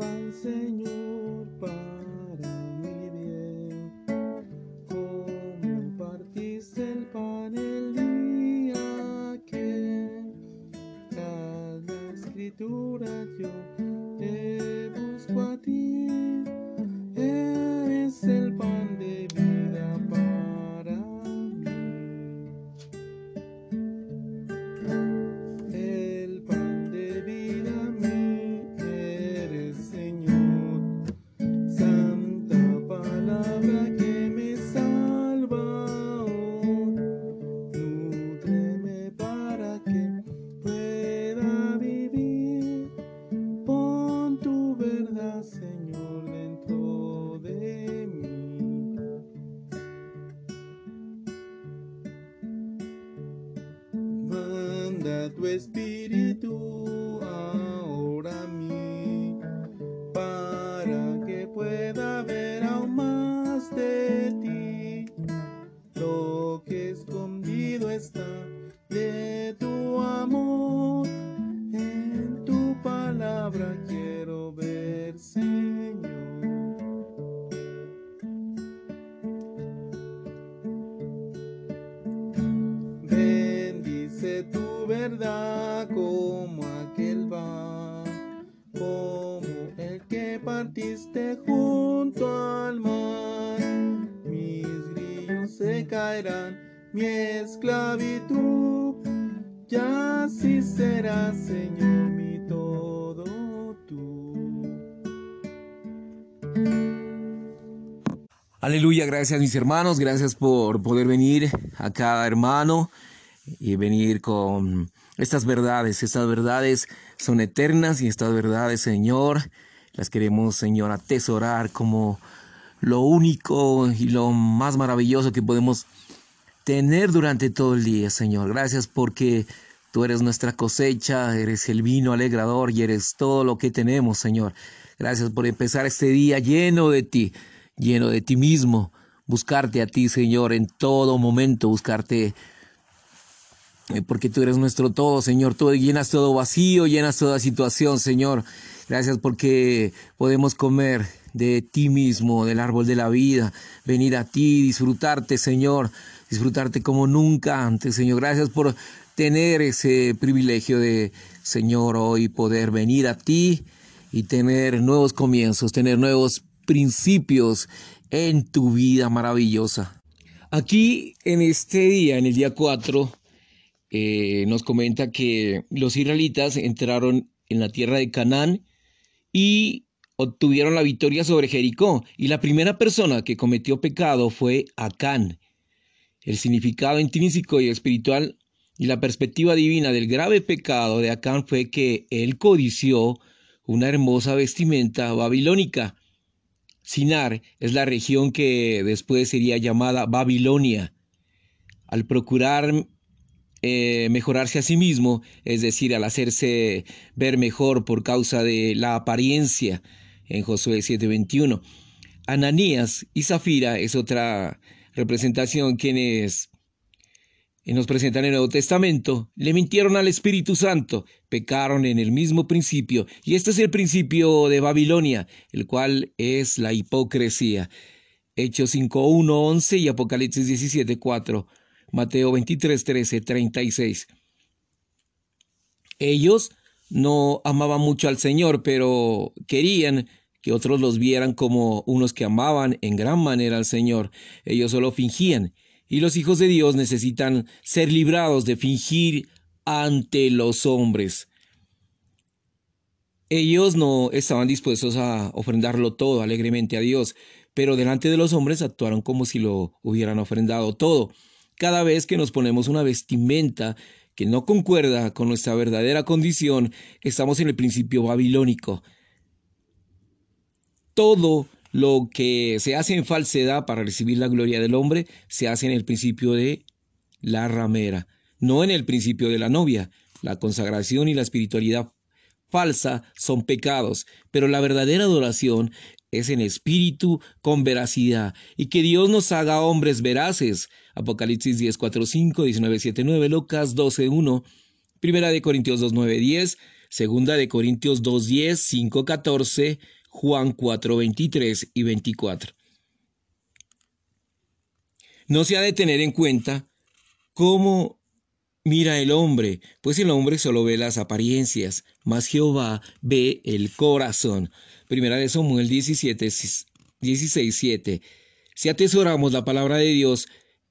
pan, Señor, pan. Señor, dentro de mí. Manda tu espíritu ahora a mí para que pueda ver aún más de ti. Lo que escondido está de tu amor, como aquel va, como el que partiste junto al mar. Mis grillos se caerán, mi esclavitud, ya así será, Señor, mi todo tú. Aleluya, gracias mis hermanos, gracias por poder venir a cada hermano y venir con estas verdades. Estas verdades son eternas y estas verdades, Señor, las queremos, Señor, atesorar como lo único y lo más maravilloso que podemos tener durante todo el día, Señor. Gracias porque tú eres nuestra cosecha, eres el vino alegrador y eres todo lo que tenemos, Señor. Gracias por empezar este día lleno de ti, lleno de ti mismo. Buscarte a ti, Señor, en todo momento, buscarte porque tú eres nuestro todo, Señor. Tú llenas todo vacío, llenas toda situación, Señor. Gracias porque podemos comer de ti mismo, del árbol de la vida, venir a ti, disfrutarte, Señor, disfrutarte como nunca antes, Señor. Gracias por tener ese privilegio de, Señor, hoy poder venir a ti y tener nuevos comienzos, tener nuevos principios en tu vida maravillosa. Aquí en este día, en el día 4, eh, nos comenta que los israelitas entraron en la tierra de Canaán y obtuvieron la victoria sobre Jericó. Y la primera persona que cometió pecado fue Acán. El significado intrínseco y espiritual y la perspectiva divina del grave pecado de Acán fue que él codició una hermosa vestimenta babilónica. Sinar es la región que después sería llamada Babilonia. Al procurar eh, mejorarse a sí mismo, es decir, al hacerse ver mejor por causa de la apariencia, en Josué 7:21. Ananías y Zafira es otra representación quienes nos presentan en el Nuevo Testamento, le mintieron al Espíritu Santo, pecaron en el mismo principio, y este es el principio de Babilonia, el cual es la hipocresía. Hechos 5.1, 11 y Apocalipsis 17.4, Mateo 23, 13, 36. Ellos no amaban mucho al Señor, pero querían que otros los vieran como unos que amaban en gran manera al Señor. Ellos solo fingían. Y los hijos de Dios necesitan ser librados de fingir ante los hombres. Ellos no estaban dispuestos a ofrendarlo todo alegremente a Dios, pero delante de los hombres actuaron como si lo hubieran ofrendado todo. Cada vez que nos ponemos una vestimenta que no concuerda con nuestra verdadera condición, estamos en el principio babilónico. Todo lo que se hace en falsedad para recibir la gloria del hombre se hace en el principio de la ramera, no en el principio de la novia. La consagración y la espiritualidad falsa son pecados, pero la verdadera adoración es en espíritu con veracidad y que Dios nos haga hombres veraces. Apocalipsis 10, 4, 5, 19, 7, 9, Lucas 12, 1, Primera de Corintios 2, 9, 10, Segunda de Corintios 2, 10, 5, 14, Juan 4, 23 y 24. No se ha de tener en cuenta cómo mira el hombre, pues el hombre solo ve las apariencias, mas Jehová ve el corazón. Primera de Samuel 17, 16, 7. Si atesoramos la palabra de Dios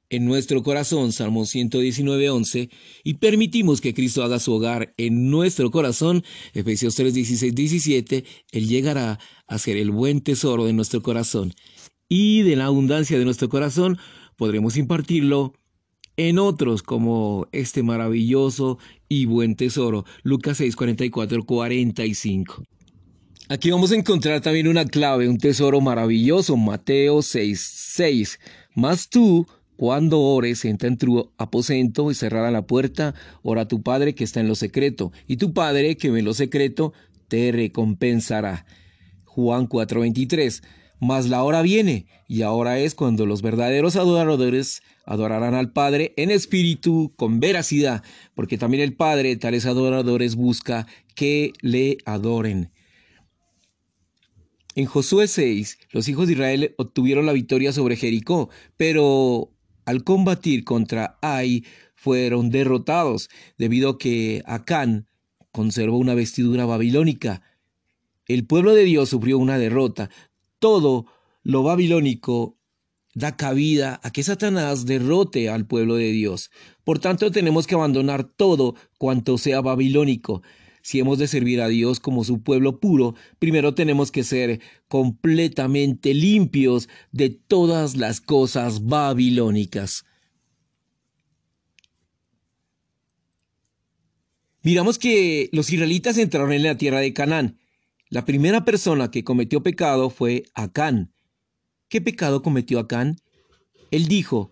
en nuestro corazón, Salmo 119, 11, y permitimos que Cristo haga su hogar en nuestro corazón, Efesios 3, 16, 17, Él llegará a ser el buen tesoro de nuestro corazón. Y de la abundancia de nuestro corazón podremos impartirlo en otros como este maravilloso y buen tesoro. Lucas 6, 44, 45. Aquí vamos a encontrar también una clave, un tesoro maravilloso, Mateo 6, 6. Mas tú, cuando ores, entra en tu aposento y cerrada la puerta, ora a tu Padre que está en lo secreto, y tu Padre que ve lo secreto te recompensará. Juan 4:23. Mas la hora viene, y ahora es cuando los verdaderos adoradores adorarán al Padre en espíritu, con veracidad, porque también el Padre, tales adoradores, busca que le adoren. En Josué 6, los hijos de Israel obtuvieron la victoria sobre Jericó, pero al combatir contra Ai fueron derrotados, debido a que Acán conservó una vestidura babilónica. El pueblo de Dios sufrió una derrota. Todo lo babilónico da cabida a que Satanás derrote al pueblo de Dios. Por tanto, tenemos que abandonar todo cuanto sea babilónico. Si hemos de servir a Dios como su pueblo puro, primero tenemos que ser completamente limpios de todas las cosas babilónicas. Miramos que los israelitas entraron en la tierra de Canaán. La primera persona que cometió pecado fue Acán. ¿Qué pecado cometió Acán? Él dijo,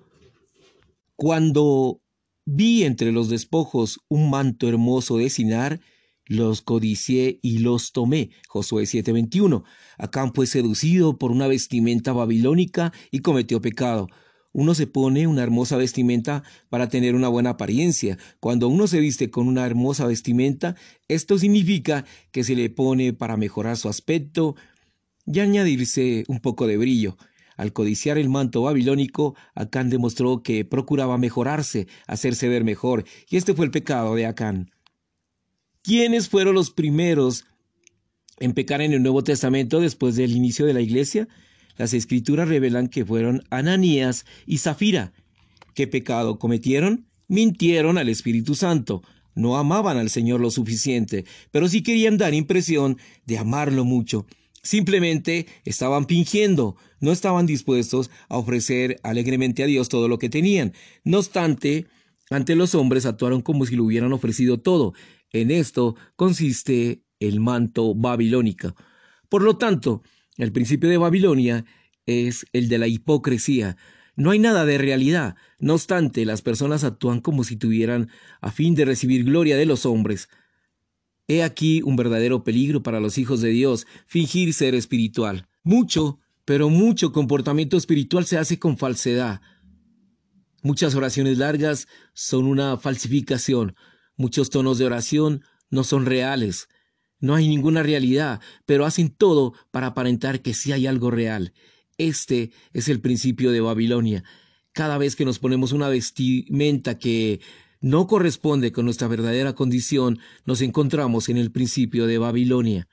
cuando vi entre los despojos un manto hermoso de Sinar, los codicié y los tomé. Josué 7:21. Acán fue seducido por una vestimenta babilónica y cometió pecado. Uno se pone una hermosa vestimenta para tener una buena apariencia. Cuando uno se viste con una hermosa vestimenta, esto significa que se le pone para mejorar su aspecto, y añadirse un poco de brillo. Al codiciar el manto babilónico, Acán demostró que procuraba mejorarse, hacerse ver mejor, y este fue el pecado de Acán. ¿Quiénes fueron los primeros en pecar en el Nuevo Testamento después del inicio de la iglesia? Las escrituras revelan que fueron Ananías y Zafira. ¿Qué pecado cometieron? Mintieron al Espíritu Santo. No amaban al Señor lo suficiente, pero sí querían dar impresión de amarlo mucho. Simplemente estaban fingiendo, no estaban dispuestos a ofrecer alegremente a Dios todo lo que tenían. No obstante, ante los hombres actuaron como si lo hubieran ofrecido todo. En esto consiste el manto babilónico. Por lo tanto, el principio de Babilonia es el de la hipocresía. No hay nada de realidad. No obstante, las personas actúan como si tuvieran a fin de recibir gloria de los hombres. He aquí un verdadero peligro para los hijos de Dios, fingir ser espiritual. Mucho, pero mucho comportamiento espiritual se hace con falsedad. Muchas oraciones largas son una falsificación. Muchos tonos de oración no son reales. No hay ninguna realidad, pero hacen todo para aparentar que sí hay algo real. Este es el principio de Babilonia. Cada vez que nos ponemos una vestimenta que no corresponde con nuestra verdadera condición, nos encontramos en el principio de Babilonia.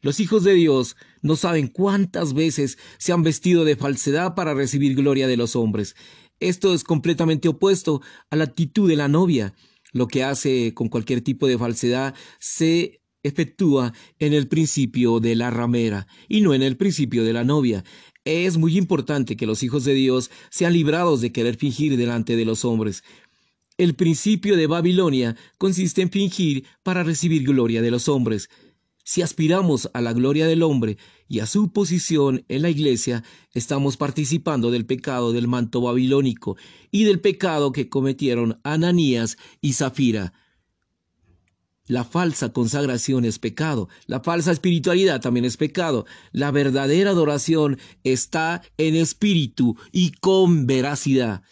Los hijos de Dios no saben cuántas veces se han vestido de falsedad para recibir gloria de los hombres. Esto es completamente opuesto a la actitud de la novia. Lo que hace con cualquier tipo de falsedad se efectúa en el principio de la ramera y no en el principio de la novia. Es muy importante que los hijos de Dios sean librados de querer fingir delante de los hombres. El principio de Babilonia consiste en fingir para recibir gloria de los hombres. Si aspiramos a la gloria del hombre y a su posición en la iglesia, estamos participando del pecado del manto babilónico y del pecado que cometieron Ananías y Zafira. La falsa consagración es pecado, la falsa espiritualidad también es pecado. La verdadera adoración está en espíritu y con veracidad.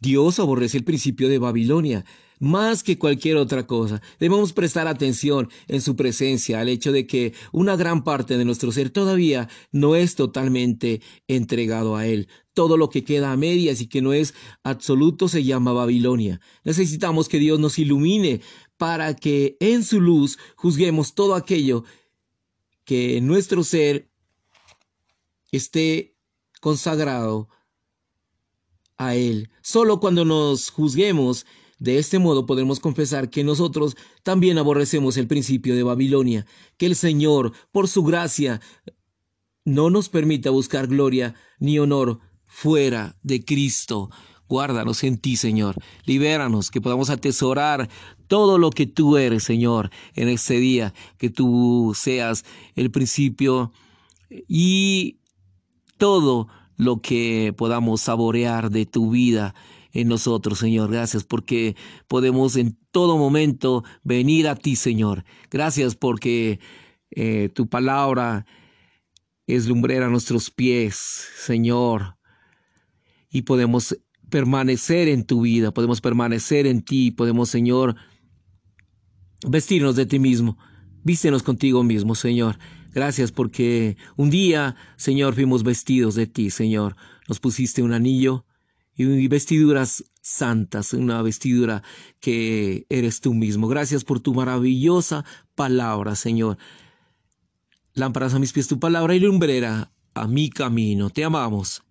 Dios aborrece el principio de Babilonia más que cualquier otra cosa. Debemos prestar atención en su presencia al hecho de que una gran parte de nuestro ser todavía no es totalmente entregado a Él. Todo lo que queda a medias y que no es absoluto se llama Babilonia. Necesitamos que Dios nos ilumine para que en su luz juzguemos todo aquello que en nuestro ser esté consagrado a Él. Solo cuando nos juzguemos de este modo podemos confesar que nosotros también aborrecemos el principio de Babilonia, que el Señor, por su gracia, no nos permita buscar gloria ni honor fuera de Cristo. Guárdanos en ti, Señor. Libéranos, que podamos atesorar todo lo que tú eres, Señor, en este día. Que tú seas el principio y todo lo que podamos saborear de tu vida en nosotros, Señor. Gracias porque podemos en todo momento venir a ti, Señor. Gracias porque eh, tu palabra es lumbrera a nuestros pies, Señor. Y podemos permanecer en tu vida, podemos permanecer en ti, podemos, Señor, vestirnos de ti mismo. Vístenos contigo mismo, Señor. Gracias porque un día, Señor, fuimos vestidos de ti, Señor. Nos pusiste un anillo y vestiduras santas, una vestidura que eres tú mismo. Gracias por tu maravillosa palabra, Señor. Lámparas a mis pies tu palabra y lumbrera a mi camino. Te amamos